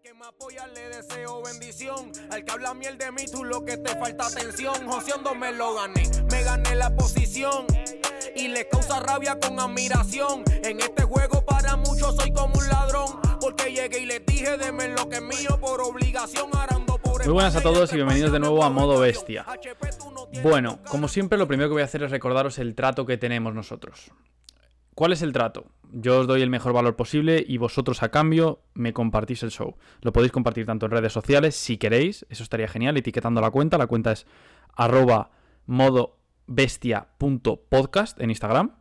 Al que me apoya le deseo bendición. Al que habla miel de mí, tú lo que te falta atención. Joseando me lo gané, me gané la posición. Y le causa rabia con admiración. En este juego para muchos soy como un ladrón. Porque llegué y les dije, deme lo que es mío por obligación. Arando por Muy buenas a todos y bienvenidos de nuevo a Modo Bestia. Bueno, como siempre, lo primero que voy a hacer es recordaros el trato que tenemos nosotros. ¿Cuál es el trato? Yo os doy el mejor valor posible y vosotros a cambio me compartís el show. Lo podéis compartir tanto en redes sociales si queréis, eso estaría genial, etiquetando la cuenta. La cuenta es arroba modobestia.podcast en Instagram.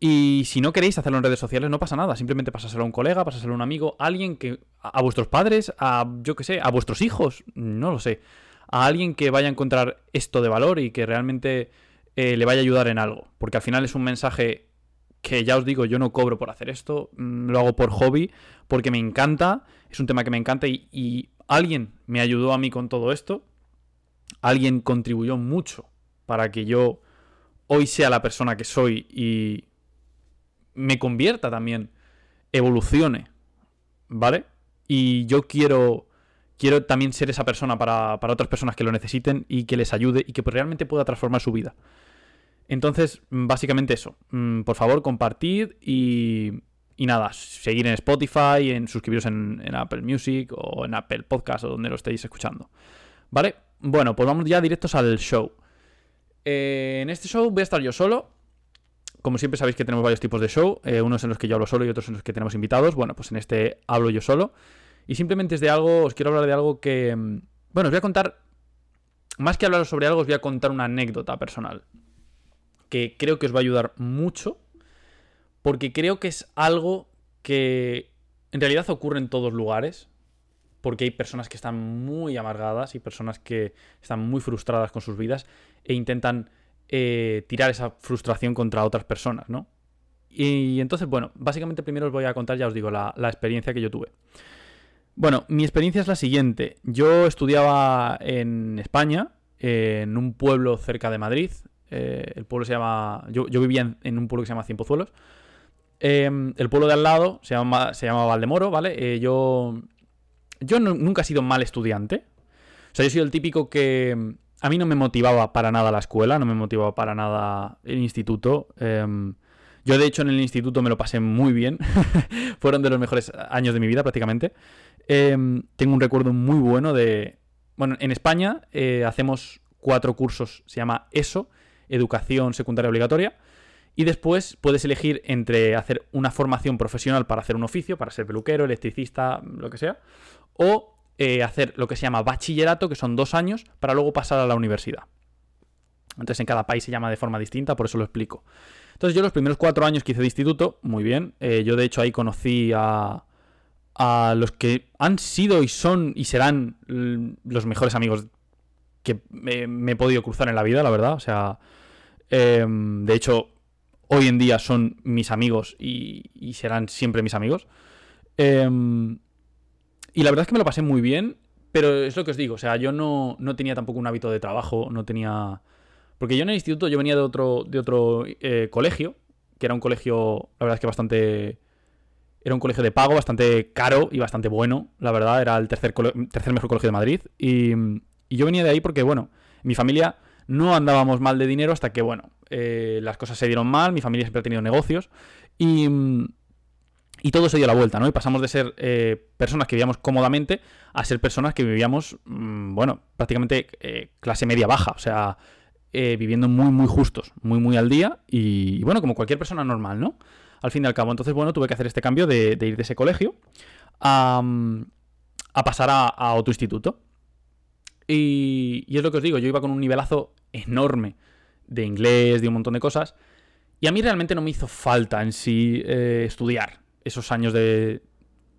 Y si no queréis hacerlo en redes sociales, no pasa nada. Simplemente pasáselo a un colega, pasáselo a un amigo, a alguien que. a vuestros padres, a yo qué sé, a vuestros hijos, no lo sé. A alguien que vaya a encontrar esto de valor y que realmente eh, le vaya a ayudar en algo. Porque al final es un mensaje que ya os digo, yo no cobro por hacer esto, mm, lo hago por hobby, porque me encanta, es un tema que me encanta y, alguien me ayudó a mí con todo esto, alguien contribuyó mucho para que yo hoy sea la persona que soy y me convierta también, evolucione, ¿vale? Y yo quiero, quiero también ser esa persona para, para otras personas que lo necesiten y que les ayude y que realmente pueda transformar su vida. Entonces, mm, básicamente eso. Mm, Por favor, compartid y, y nada, seguir en Spotify, en suscribiros en, Apple Music o en Apple Podcast o donde lo estéis escuchando. ¿Vale? Bueno, pues vamos ya directos al show. Eh, en este show voy a estar yo solo. Como siempre sabéis que tenemos varios tipos de show, eh, unos en los que yo hablo solo y otros en los que tenemos invitados. Bueno, pues en este hablo yo solo. Y simplemente es de algo, os quiero hablar de algo que... mm, Bueno, os voy a contar... Más que hablaros sobre algo, os voy a contar una anécdota personal. Que creo que os va a ayudar mucho. Porque creo que es algo que en realidad ocurre en todos lugares. Porque hay personas que están muy amargadas y personas que están muy frustradas con sus vidas e intentan eh, tirar esa frustración contra otras personas, ¿no? Y entonces, bueno, básicamente primero os voy a contar, ya os digo, la, experiencia que yo tuve. Bueno, mi experiencia es la siguiente. Yo estudiaba en España, en un pueblo cerca de Madrid. Eh, el pueblo se llama. Yo, yo vivía en, un pueblo que se llama Cienpozuelos. Eh, el pueblo de al lado se llama, se llama Valdemoro, ¿vale? Eh, yo. Yo nunca he sido mal estudiante. O sea, yo he sido el típico que. mm, A mí no me motivaba para nada la escuela, no me motivaba para nada el instituto. Em, yo, de hecho, en el instituto me lo pasé muy bien. Fueron de los mejores años de mi vida, prácticamente. Em, tengo un recuerdo muy bueno de. Bueno, en España eh, hacemos cuatro cursos, se llama ESO, Educación Secundaria Obligatoria. Y después puedes elegir entre hacer una formación profesional para hacer un oficio, para ser peluquero, electricista, lo que sea, o eh, hacer lo que se llama bachillerato, que son dos años, para luego pasar a la universidad. Entonces en cada país se llama de forma distinta, por eso lo explico. Entonces yo los primeros cuatro años que hice de instituto, muy bien. eh, yo de hecho ahí conocí a, a los que han sido y son y serán l- los mejores amigos que me, he podido cruzar en la vida, la verdad. O sea, em, de hecho, hoy en día son mis amigos y, y serán siempre mis amigos. Em, y la verdad es que me lo pasé muy bien, pero es lo que os digo, o sea, yo no, no tenía tampoco un hábito de trabajo, no tenía... Porque yo en el instituto, yo venía de otro, de otro eh, colegio, que era un colegio, la verdad es que bastante... Era un colegio de pago, bastante caro y bastante bueno, la verdad, era el tercer, tercer mejor colegio de Madrid. Y, y yo venía de ahí porque, bueno, mi familia no andábamos mal de dinero hasta que, bueno, eh, las cosas se dieron mal, mi familia siempre ha tenido negocios y, y todo se dio la vuelta, ¿no? Y pasamos de ser eh, personas que vivíamos cómodamente a ser personas que vivíamos, mm, bueno, prácticamente eh, clase media baja, o sea, eh, viviendo muy, muy justos, muy, muy al día y, bueno, como cualquier persona normal, ¿no? Al fin y al cabo, entonces, bueno, tuve que hacer este cambio de, ir de ese colegio a, mm, a pasar a otro instituto. Y, y es lo que os digo, yo iba con un nivelazo enorme de inglés, de un montón de cosas. Y a mí realmente no me hizo falta en sí eh, estudiar esos años de,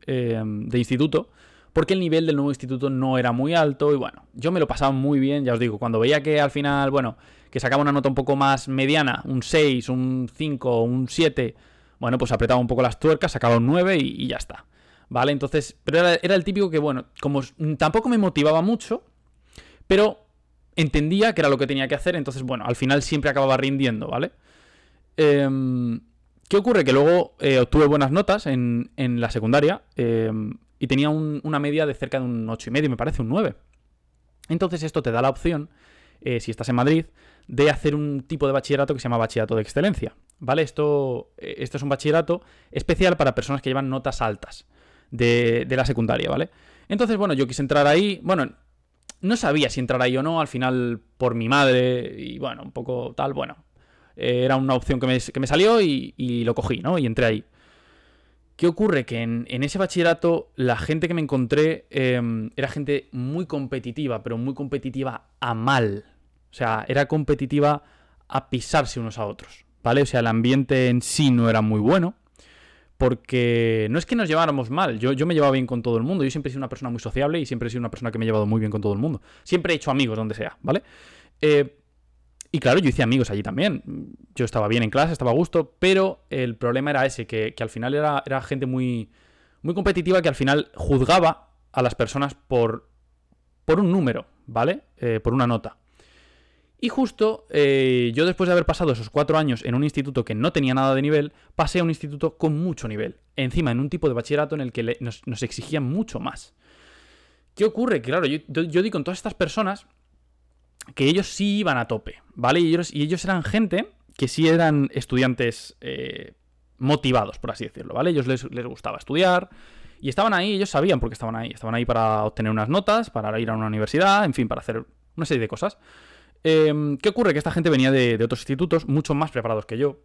eh, de instituto, porque el nivel del nuevo instituto no era muy alto y bueno, yo me lo pasaba muy bien, ya os digo, cuando veía que al final, bueno, que sacaba una nota un poco más mediana, un 6, un 5, un 7, bueno, pues apretaba un poco las tuercas, sacaba un 9 y, ya está. ¿Vale? Entonces, pero era, el típico que, bueno, como tampoco me motivaba mucho, pero entendía que era lo que tenía que hacer, entonces, bueno, al final siempre acababa rindiendo, ¿vale? Em, ¿Qué ocurre? Que luego eh, obtuve buenas notas en, en la secundaria. em, y tenía una media de cerca de un 8,5, me parece un 9. Entonces esto te da la opción, eh, si estás en Madrid, de hacer un tipo de bachillerato que se llama bachillerato de excelencia. ¿Vale? Esto, eh, esto es un bachillerato especial para personas que llevan notas altas de, de la secundaria, ¿vale? Entonces, bueno, yo quise entrar ahí. Bueno, no sabía si entrar ahí o no, al final por mi madre y bueno, un poco tal, bueno. Eh, era una opción que me, salió y, lo cogí, ¿no? Y entré ahí. ¿Qué ocurre? Que en, ese bachillerato la gente que me encontré em, era gente muy competitiva, pero muy competitiva a mal. O sea, era competitiva a pisarse unos a otros, ¿vale? O sea, el ambiente en sí no era muy bueno porque no es que nos lleváramos mal, yo, yo me llevaba bien con todo el mundo, yo siempre he sido una persona muy sociable y siempre he sido una persona que me he llevado muy bien con todo el mundo. Siempre he hecho amigos donde sea, ¿vale? Eh, y claro, yo hice amigos allí también. Yo estaba bien en clase, estaba a gusto, pero el problema era ese, que, al final era, era, gente muy, muy competitiva que al final juzgaba a las personas por, por un número, ¿vale? Eh, por una nota. Y justo eh, yo después de haber pasado esos cuatro años en un instituto que no tenía nada de nivel, pasé a un instituto con mucho nivel. Encima, en un tipo de bachillerato en el que nos, exigían mucho más. ¿Qué ocurre? Claro, yo, yo, di con todas estas personas que ellos sí iban a tope, ¿vale? Y ellos, y ellos eran gente que sí eran estudiantes eh, motivados, por así decirlo, ¿vale? Ellos les, les gustaba estudiar, y estaban ahí, ellos sabían por qué estaban ahí. Estaban ahí para obtener unas notas, para ir a una universidad, en fin, para hacer una serie de cosas. Em, ¿Qué ocurre? Que esta gente venía de, otros institutos mucho más preparados que yo.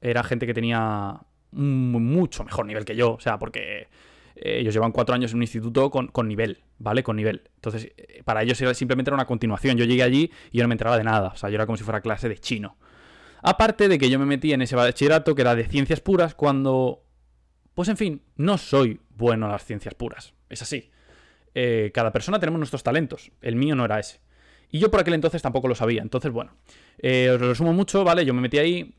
Era gente que tenía mucho mejor nivel que yo, o sea, porque eh, ellos llevan cuatro años en un instituto con, nivel, ¿vale? Con nivel. Entonces, eh, para ellos era, simplemente era una continuación. Yo llegué allí y yo no me enteraba de nada, o sea, yo era como si fuera clase de chino. Aparte de que yo me metí en ese bachillerato que era de ciencias puras cuando, pues en fin, no soy bueno en las ciencias puras, es así. Eh, cada persona tenemos nuestros talentos, el mío no era ese. Y yo por aquel entonces tampoco lo sabía. Entonces, bueno, eh, os lo resumo mucho, ¿vale? Yo me metí ahí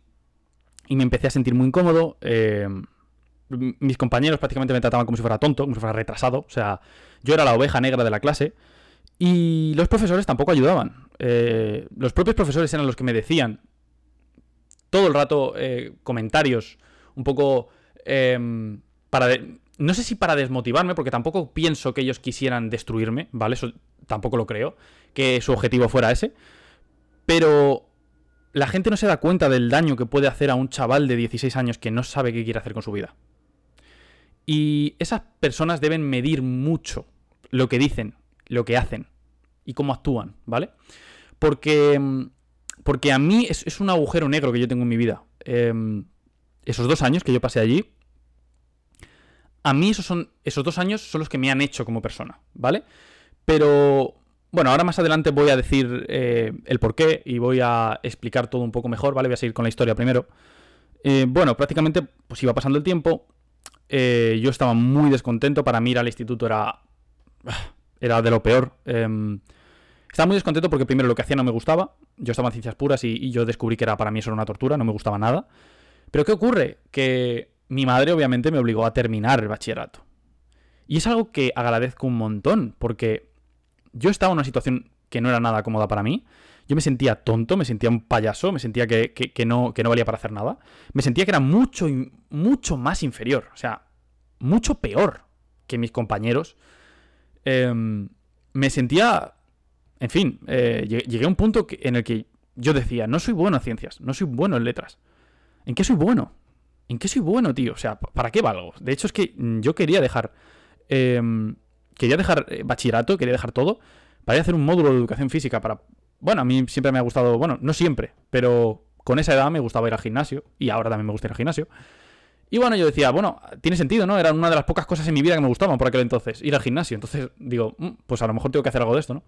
y me empecé a sentir muy incómodo. Eh, mis compañeros prácticamente me trataban como si fuera tonto, como si fuera retrasado. O sea, yo era la oveja negra de la clase. Y los profesores tampoco ayudaban. Eh, los propios profesores eran los que me decían todo el rato comentarios un poco para... no sé si para desmotivarme, porque tampoco pienso que ellos quisieran destruirme, ¿vale? Eso tampoco lo creo que su objetivo fuera ese. Pero la gente no se da cuenta del daño que puede hacer a un chaval de 16 años que no sabe qué quiere hacer con su vida. Y esas personas deben medir mucho lo que dicen, lo que hacen y cómo actúan, ¿vale? Porque, porque a mí es, un agujero negro que yo tengo en mi vida. Em, esos dos años que yo pasé allí, a mí esos, son, esos dos años son los que me han hecho como persona, ¿vale? Pero bueno, ahora más adelante voy a decir eh, el porqué y voy a explicar todo un poco mejor, ¿vale? Voy a seguir con la historia primero. Eh, bueno, prácticamente pues iba pasando el tiempo. Eh, yo estaba muy descontento. Para mí ir al instituto era. Era de lo peor. Em, estaba muy descontento porque primero lo que hacía no me gustaba. Yo estaba en ciencias puras y, y, yo descubrí que era para mí eso era una tortura, no me gustaba nada. Pero ¿qué ocurre? Que mi madre obviamente me obligó a terminar el bachillerato. Y es algo que agradezco un montón, porque yo estaba en una situación que no era nada cómoda para mí. Yo me sentía tonto, me sentía un payaso, me sentía que, no, que no valía para hacer nada. Me sentía que era mucho, mucho más inferior, o sea, mucho peor que mis compañeros. Em, me sentía, en fin, eh, llegué a un punto en el que yo decía, no soy bueno en ciencias, no soy bueno en letras. ¿En qué soy bueno? ¿En qué soy bueno, tío? O sea, ¿para qué valgo? De hecho, es que yo quería dejar em, quería dejar eh, bachillerato, quería dejar todo, para ir a hacer un módulo de educación física para... Bueno, a mí siempre me ha gustado, bueno, no siempre, pero con esa edad me gustaba ir al gimnasio y ahora también me gusta ir al gimnasio. Y bueno, yo decía, bueno, tiene sentido, ¿no? Era una de las pocas cosas en mi vida que me gustaban por aquel entonces, ir al gimnasio. Entonces digo, mm, pues a lo mejor tengo que hacer algo de esto, ¿no?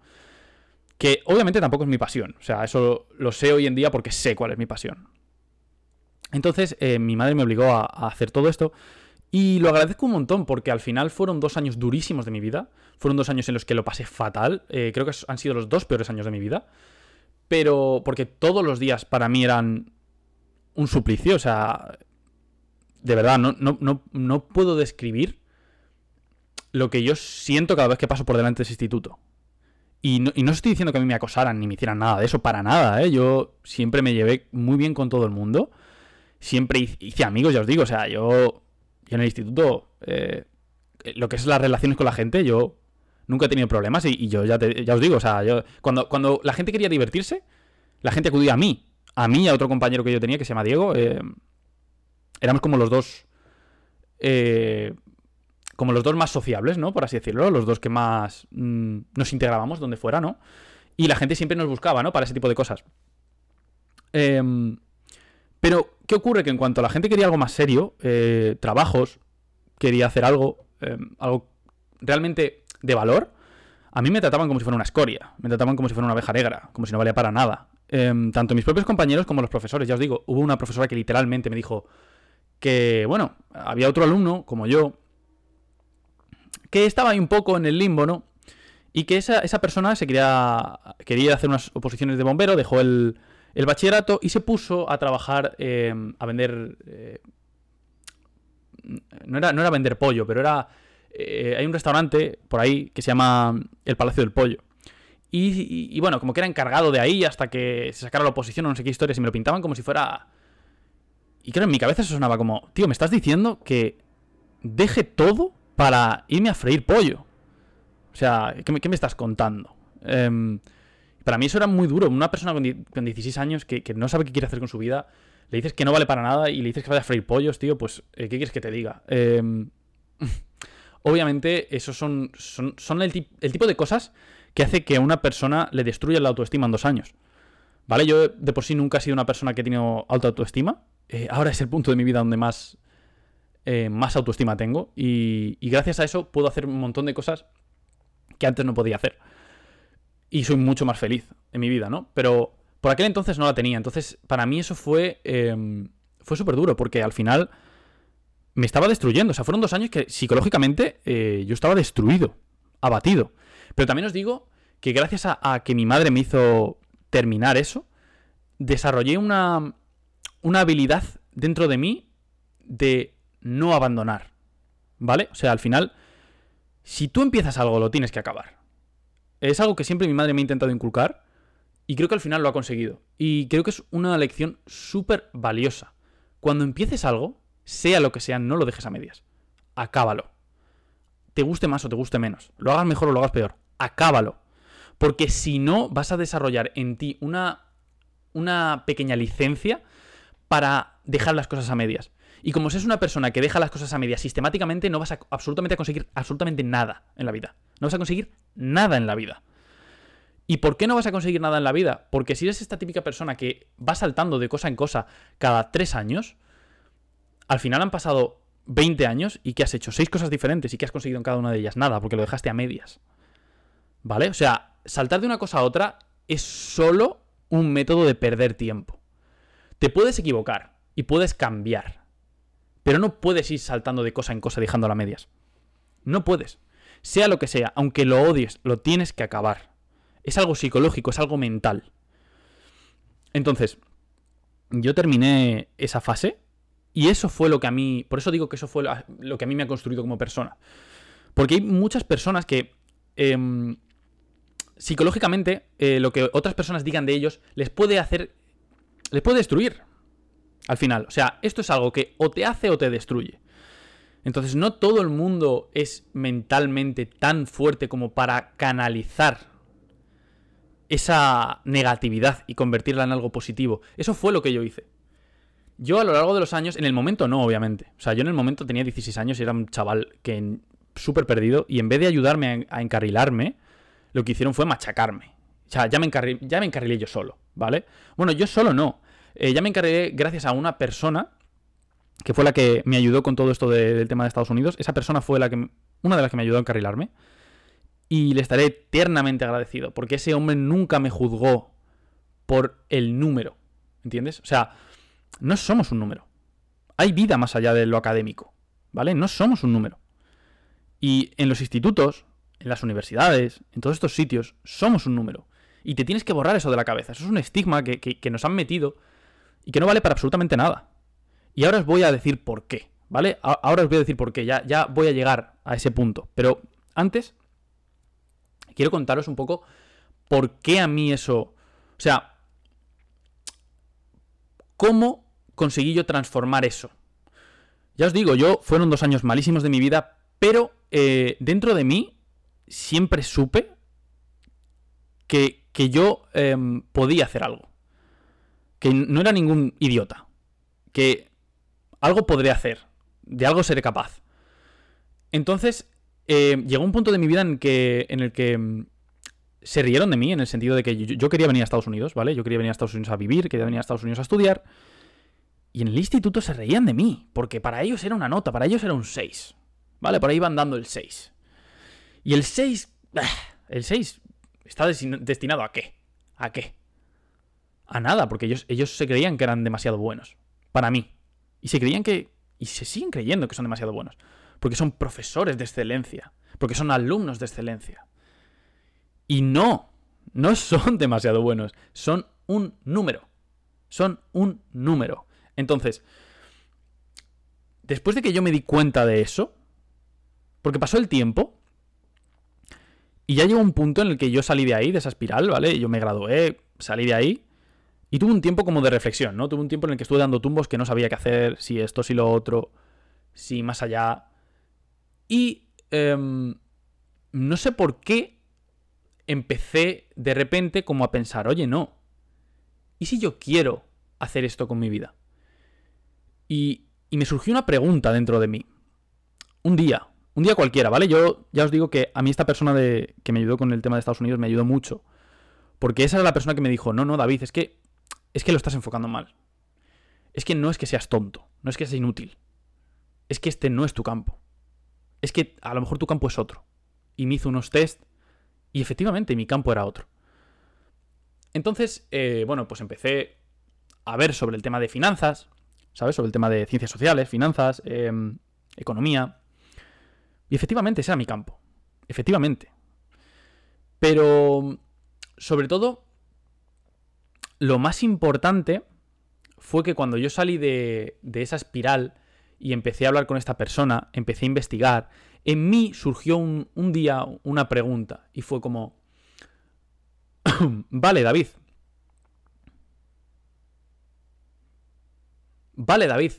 Que obviamente tampoco es mi pasión. O sea, eso lo sé hoy en día porque sé cuál es mi pasión. Entonces, eh, mi madre me obligó a, hacer todo esto. Y lo agradezco un montón porque al final fueron dos años durísimos de mi vida. Fueron dos años en los que lo pasé fatal. Eh, creo que han sido los dos peores años de mi vida. Pero porque todos los días para mí eran un suplicio. O sea, de verdad, no, no, no, puedo describir lo que yo siento cada vez que paso por delante de ese instituto. Y no, y no, estoy diciendo que a mí me acosaran ni me hicieran nada de eso, para nada, ¿eh? Yo siempre me llevé muy bien con todo el mundo. Siempre hice amigos, ya os digo, o sea, yo yo en el instituto, eh, eh, lo que es las relaciones con la gente, yo nunca he tenido problemas y, yo ya, ya os digo, o sea, yo, cuando, cuando la gente quería divertirse, la gente acudía a mí, a mí y a otro compañero que yo tenía que se llama Diego. Eh, éramos como los dos. Eh, como los dos más sociables, ¿no? Por así decirlo, los dos que más mm, nos integrábamos donde fuera, ¿no? Y la gente siempre nos buscaba, ¿no? Para ese tipo de cosas. Em, pero, ¿qué ocurre? Que en cuanto la gente quería algo más serio, eh, trabajos, quería hacer algo, em, algo realmente de valor, a mí me trataban como si fuera una escoria, me trataban como si fuera una abeja negra, como si no valía para nada. Em, tanto mis propios compañeros como los profesores, ya os digo, hubo una profesora que literalmente me dijo que, bueno, había otro alumno, como yo, que estaba ahí un poco en el limbo, ¿no? Y que esa, persona se quería, quería hacer unas oposiciones de bombero, dejó el, el bachillerato y se puso a trabajar, em, a vender... Eh, no, era, no era vender pollo, pero era... Eh, hay un restaurante por ahí que se llama El Palacio del Pollo. Y, bueno, como que era encargado de ahí hasta que se sacara la oposición o no sé qué historias y me lo pintaban como si fuera... Y creo en mi cabeza eso sonaba como, tío, me estás diciendo que deje todo para irme a freír pollo. O sea, ¿qué me, estás contando? Em, para mí eso era muy duro. Una persona con, 16 años que, no sabe qué quiere hacer con su vida, le dices que no vale para nada y le dices que vaya a freír pollos, tío, pues, eh, ¿qué quieres que te diga? Em, obviamente, esos son, son, el, tipo de cosas que hace que a una persona le destruya la autoestima en dos años. ¿Vale? Yo de por sí nunca he sido una persona que ha tenido alta autoestima. Eh, ahora es el punto de mi vida donde más, eh, más autoestima tengo. Y, gracias a eso puedo hacer un montón de cosas que antes no podía hacer. Y soy mucho más feliz en mi vida, ¿no? Pero por aquel entonces no la tenía. Entonces, para mí eso fue, em, fue súper duro, porque al final me estaba destruyendo. O sea, fueron dos años que psicológicamente eh, yo estaba destruido, abatido. Pero también os digo que gracias a, que mi madre me hizo terminar eso, desarrollé una, una habilidad dentro de mí de no abandonar. ¿Vale? O sea, al final, si tú empiezas algo, lo tienes que acabar. Es algo que siempre mi madre me ha intentado inculcar y creo que al final lo ha conseguido. Y creo que es una lección súper valiosa. Cuando empieces algo, sea lo que sea, no lo dejes a medias. Acábalo. Te guste más o te guste menos. Lo hagas mejor o lo hagas peor. Acábalo. Porque si no, vas a desarrollar en ti una, una pequeña licencia para dejar las cosas a medias. Y como seas una persona que deja las cosas a medias sistemáticamente, no vas a absolutamente a conseguir absolutamente nada en la vida. No vas a conseguir nada en la vida. ¿Y por qué no vas a conseguir nada en la vida? Porque si eres esta típica persona que va saltando de cosa en cosa cada tres años, al final han pasado 20 años y que has hecho seis cosas diferentes y que has conseguido en cada una de ellas nada, porque lo dejaste a medias. ¿Vale? O sea, saltar de una cosa a otra es solo un método de perder tiempo. Te puedes equivocar y puedes cambiar, pero no puedes ir saltando de cosa en cosa dejándola a medias. No puedes. Sea lo que sea, aunque lo odies, lo tienes que acabar. Es algo psicológico, es algo mental. Entonces, yo terminé esa fase y eso fue lo que a mí, por eso digo que eso fue lo que a mí me ha construido como persona. Porque hay muchas personas que em, psicológicamente eh, lo que otras personas digan de ellos les puede hacer, les puede destruir al final. O sea, esto es algo que o te hace o te destruye. Entonces no todo el mundo es mentalmente tan fuerte como para canalizar esa negatividad y convertirla en algo positivo. Eso fue lo que yo hice. Yo a lo largo de los años, en el momento no, obviamente. O sea, yo en el momento tenía 16 años y era un chaval que súper perdido y en vez de ayudarme a, encarrilarme, lo que hicieron fue machacarme. O sea, ya me, ya me encarrilé yo solo, ¿vale? Bueno, yo solo no. Eh, ya me encargué gracias a una persona que fue la que me ayudó con todo esto del tema de Estados Unidos. Esa persona fue la que, una de las que me ayudó a encarrilarme. Y le estaré eternamente agradecido, porque ese hombre nunca me juzgó por el número. ¿Entiendes? O sea, no somos un número. Hay vida más allá de lo académico. ¿Vale? No somos un número. Y en los institutos, en las universidades, en todos estos sitios, somos un número. Y te tienes que borrar eso de la cabeza. Eso es un estigma que nos han metido y que no vale para absolutamente nada. Y ahora os voy a decir por qué, ¿vale? Ahora os voy a decir por qué, ya, ya voy a llegar a ese punto. Pero antes, quiero contaros un poco por qué a mí eso... O sea, ¿cómo conseguí yo transformar eso? Ya os digo, yo fueron dos años malísimos de mi vida Pero eh, dentro de mí siempre supe que, que yo em, podía hacer algo. Que no era ningún idiota. Que algo podría hacer. De algo seré capaz. Entonces, eh, llegó un punto de mi vida en, que, en el que em, se rieron de mí, en el sentido de que yo, yo, quería venir a Estados Unidos, ¿vale? Yo quería venir a Estados Unidos a vivir, quería venir a Estados Unidos a estudiar. Y en el instituto se reían de mí, porque para ellos era una nota, para ellos era un 6. ¿Vale? Por ahí iban dando el 6. Y el 6... Ah, el 6 está destinado a qué? ¿A qué? A nada, porque ellos, ellos se creían que eran demasiado buenos. Para mí. Y se creían que... Y se siguen creyendo que son demasiado buenos. Porque son profesores de excelencia. Porque son alumnos de excelencia. Y no, no son demasiado buenos. Son un número. Son un número. Entonces, después de que yo me di cuenta de eso, porque pasó el tiempo, y ya llegó un punto en el que yo salí de ahí, de esa espiral, ¿vale? Yo me gradué, salí de ahí, y tuve un tiempo como de reflexión, ¿no? Tuve un tiempo en el que estuve dando tumbos que no sabía qué hacer, si esto, si lo otro, si más allá. Y eh, no sé por qué empecé de repente como a pensar, oye, no. ¿Y si yo quiero hacer esto con mi vida? Y, y me surgió una pregunta dentro de mí. Un día, un día cualquiera, ¿vale? Yo ya os digo que a mí esta persona de, que me ayudó con el tema de Estados Unidos me ayudó mucho. Porque esa era la persona que me dijo, no, no, David, es que, es que lo estás enfocando mal. Es que no es que seas tonto, no es que seas inútil. Es que este no es tu campo. Es que a lo mejor tu campo es otro. Y me hizo unos test y efectivamente mi campo era otro. Entonces, eh, bueno, pues empecé a ver sobre el tema de finanzas, ¿sabes? Sobre el tema de ciencias sociales, finanzas, eh, economía. Y efectivamente ese era mi campo. Efectivamente. Pero, sobre todo, lo más importante fue que cuando yo salí de, de esa espiral y empecé a hablar con esta persona, empecé a investigar, en mí surgió un, un día una pregunta y fue como, vale David, vale David,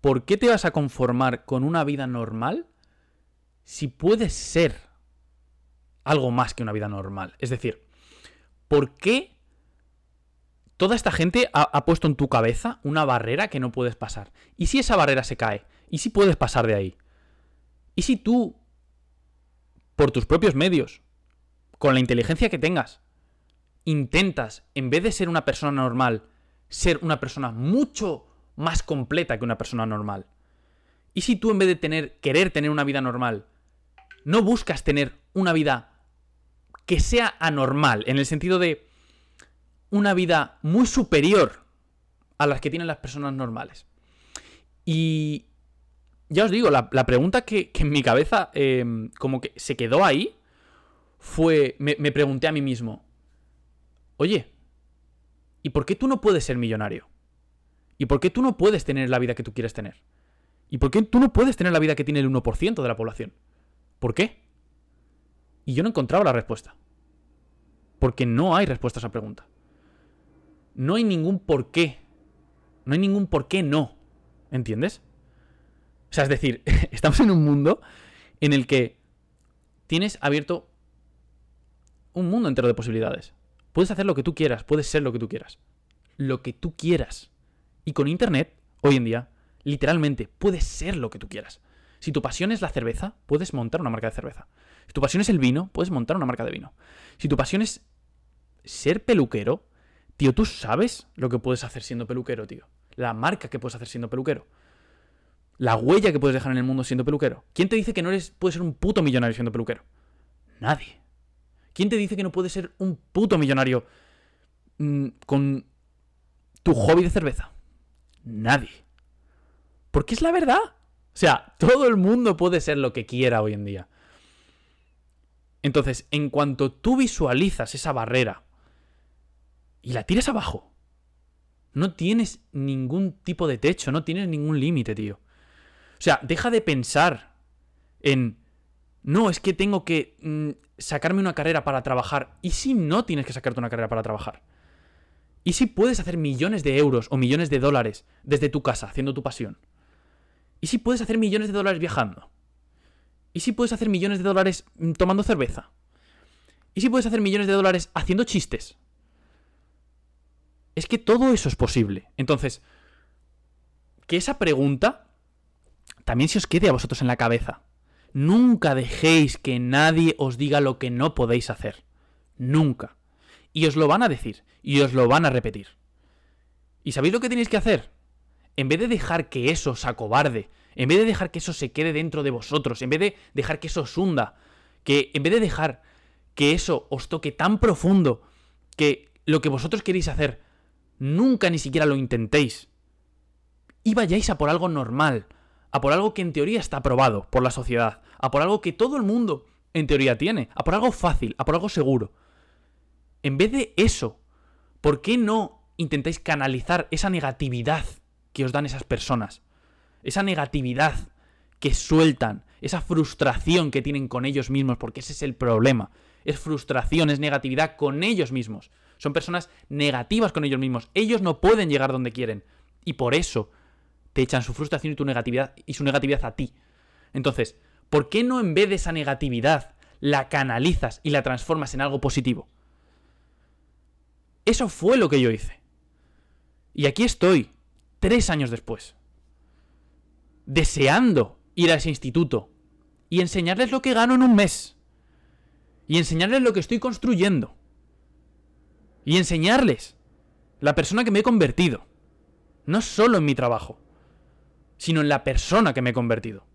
¿por qué te vas a conformar con una vida normal si puedes ser algo más que una vida normal? Es decir, ¿por qué toda esta gente ha, puesto en tu cabeza una barrera que no puedes pasar? ¿Y si esa barrera se cae? ¿Y si puedes pasar de ahí? ¿Y si tú, por tus propios medios, con la inteligencia que tengas, intentas, en vez de ser una persona normal, ser una persona mucho más completa que una persona normal? ¿Y si tú en vez de tener, querer tener una vida normal, no buscas tener una vida que sea anormal, en el sentido de una vida muy superior a las que tienen las personas normales? Y ya os digo, la, pregunta que, en mi cabeza eh, como que se quedó ahí fue, me, me, pregunté a mí mismo, oye, ¿y por qué tú no puedes ser millonario? ¿Y por qué tú no puedes tener la vida que tú quieres tener? ¿Y por qué tú no puedes tener la vida que tiene el 1% de la población? ¿Por qué? Y yo no encontraba la respuesta. Porque no hay respuesta a esa pregunta. No hay ningún por qué. No hay ningún por qué no. ¿Entiendes? O sea, es decir, estamos en un mundo en el que tienes abierto un mundo entero de posibilidades. Puedes hacer lo que tú quieras, puedes ser lo que tú quieras. Lo que tú quieras. Y con Internet, hoy en día, literalmente, puedes ser lo que tú quieras. Si tu pasión es la cerveza, puedes montar una marca de cerveza. Si tu pasión es el vino, puedes montar una marca de vino. Si tu pasión es ser peluquero, tío, tú sabes lo que puedes hacer siendo peluquero, tío. La marca que puedes hacer siendo peluquero la huella que puedes dejar en el mundo siendo peluquero. ¿Quién te dice que no eres, puedes ser un puto millonario siendo peluquero? Nadie. ¿Quién te dice que no puedes ser un puto millonario mmm, con tu hobby de cerveza? Nadie. Porque es la verdad. O sea, todo el mundo puede ser lo que quiera hoy en día. Entonces, en cuanto tú visualizas esa barrera y la tiras abajo, no tienes ningún tipo de techo, no tienes ningún límite, tío. O sea, deja de pensar en, no, es que tengo que mmm, sacarme una carrera para trabajar. ¿Y si no tienes que sacarte una carrera para trabajar? ¿Y si puedes hacer millones de euros o millones de dólares desde tu casa, haciendo tu pasión? ¿Y si puedes hacer millones de dólares viajando? ¿Y si puedes hacer millones de dólares mm, tomando cerveza? ¿Y si puedes hacer millones de dólares haciendo chistes? Es que todo eso es posible. Entonces, que esa pregunta también se os quede a vosotros en la cabeza. Nunca dejéis que nadie os diga lo que no podéis hacer. Nunca. Y os lo van a decir. Y os lo van a repetir. ¿Y sabéis lo que tenéis que hacer? En vez de dejar que eso os acobarde, en vez de dejar que eso se quede dentro de vosotros, en vez de dejar que eso os hunda, que en vez de dejar que eso os toque tan profundo que lo que vosotros queréis hacer nunca ni siquiera lo intentéis, y vayáis a por algo normal, a por algo que en teoría está aprobado por la sociedad, a por algo que todo el mundo en teoría tiene, a por algo fácil, a por algo seguro. En vez de eso, ¿por qué no intentáis canalizar esa negatividad que os dan esas personas? Esa negatividad que sueltan, esa frustración que tienen con ellos mismos, porque ese es el problema. Es frustración, es negatividad con ellos mismos. Son personas negativas con ellos mismos. Ellos no pueden llegar donde quieren. Y por eso te echan su frustración y negatividad su negatividad a ti. Entonces, ¿por qué no en vez de esa negatividad la canalizas y la transformas en algo positivo? Eso fue lo que yo hice. Y aquí estoy, tres años después, deseando ir a ese instituto y enseñarles lo que gano en un mes. Y enseñarles lo que estoy construyendo. Y enseñarles la persona que me he convertido. No solo en mi trabajo, sino en la persona que me he convertido.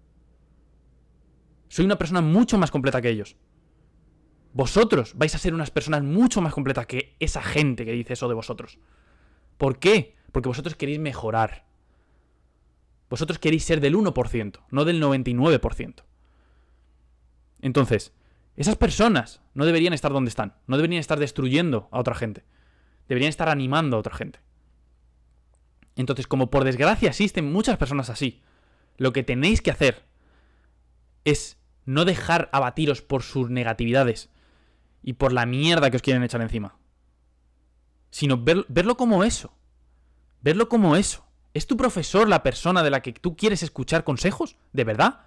Soy una persona mucho más completa que ellos. Vosotros vais a ser unas personas mucho más completas que esa gente que dice eso de vosotros. ¿Por qué? Porque vosotros queréis mejorar. Vosotros queréis ser del 1%, no del 99%. Entonces, esas personas no deberían estar donde están, no deberían estar destruyendo a otra gente, deberían estar animando a otra gente. Entonces, como por desgracia existen muchas personas así, lo que tenéis que hacer es no dejar abatiros por sus negatividades y por la mierda que os quieren echar encima, sino verlo como eso, verlo como eso. ¿Es tu profesor la persona de la que tú quieres escuchar consejos? ¿De verdad?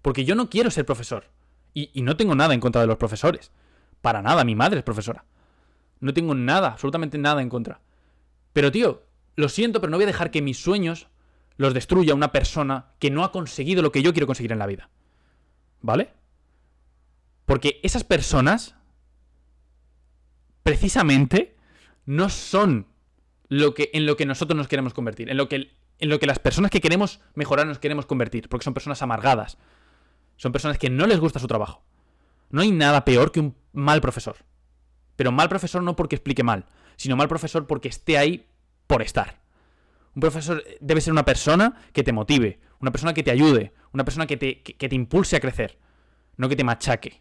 Porque yo no quiero ser profesor. Y, no tengo nada en contra de los profesores. Para nada, mi madre es profesora. No tengo nada, absolutamente nada en contra. Pero tío, lo siento, pero no voy a dejar que mis sueños los destruya una persona que no ha conseguido lo que yo quiero conseguir en la vida. ¿Vale? Porque esas personas, precisamente, no son lo que, en lo que nosotros nos queremos convertir, en lo, que, en lo que las personas que queremos mejorar nos queremos convertir, porque son personas amargadas, son personas que no les gusta su trabajo. No hay nada peor que un mal profesor. Pero mal profesor no porque explique mal, sino mal profesor porque esté ahí por estar. Un profesor debe ser una persona que te motive, una persona que te ayude, una persona que te, que, te impulse a crecer, no que te machaque,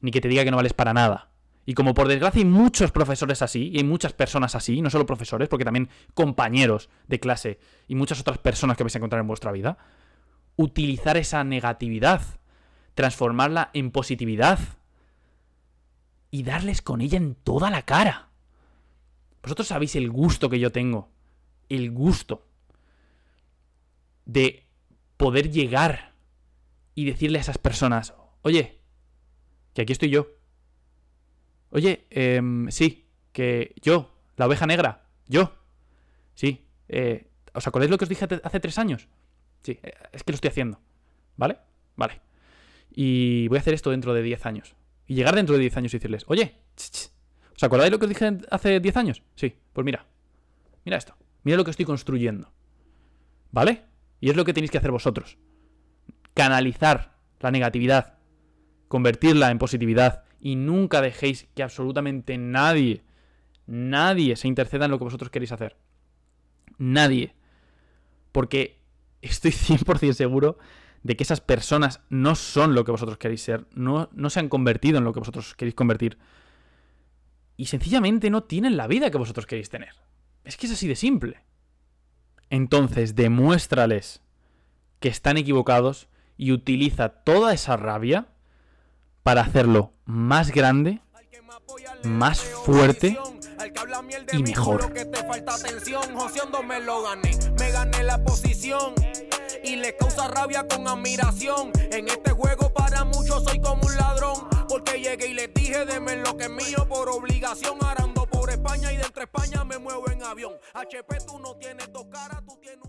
ni que te diga que no vales para nada. Y como por desgracia hay muchos profesores así, y hay muchas personas así, no solo profesores, porque también compañeros de clase y muchas otras personas que vais a encontrar en vuestra vida, utilizar esa negatividad, transformarla en positividad y darles con ella en toda la cara. Vosotros sabéis el gusto que yo tengo. El gusto de poder llegar y decirle a esas personas, oye, que aquí estoy yo. Oye, em, sí, que yo, la oveja negra, yo. Sí. Eh, ¿Os acordáis lo que os dije hace tres años? Sí, eh, es que lo estoy haciendo. ¿Vale? Vale. Y voy a hacer esto dentro de diez años. Y llegar dentro de diez años y decirles, oye, ¿Os acordáis lo que os dije hace 10 años? Sí, pues mira. Mira esto. Mira lo que estoy construyendo. ¿Vale? Y es lo que tenéis que hacer vosotros. Canalizar la negatividad. Convertirla en positividad. Y nunca dejéis que absolutamente nadie, nadie se interceda en lo que vosotros queréis hacer. Nadie. Porque estoy 100% seguro de que esas personas no son lo que vosotros queréis ser. No, no se han convertido en lo que vosotros queréis convertir y sencillamente no tienen la vida que vosotros queréis tener. Es que es así de simple. Entonces demuéstrales que están equivocados y utiliza toda esa rabia para hacerlo más grande, más fuerte y mejor. Me gané la posición y les causa rabia con admiración. En este juego para muchos soy como un ladrón, porque llegué y les dije deme lo que es mío por obligación, arando por España y de entre España me muevo en avión. HP tú no tienes dos caras, tú tienes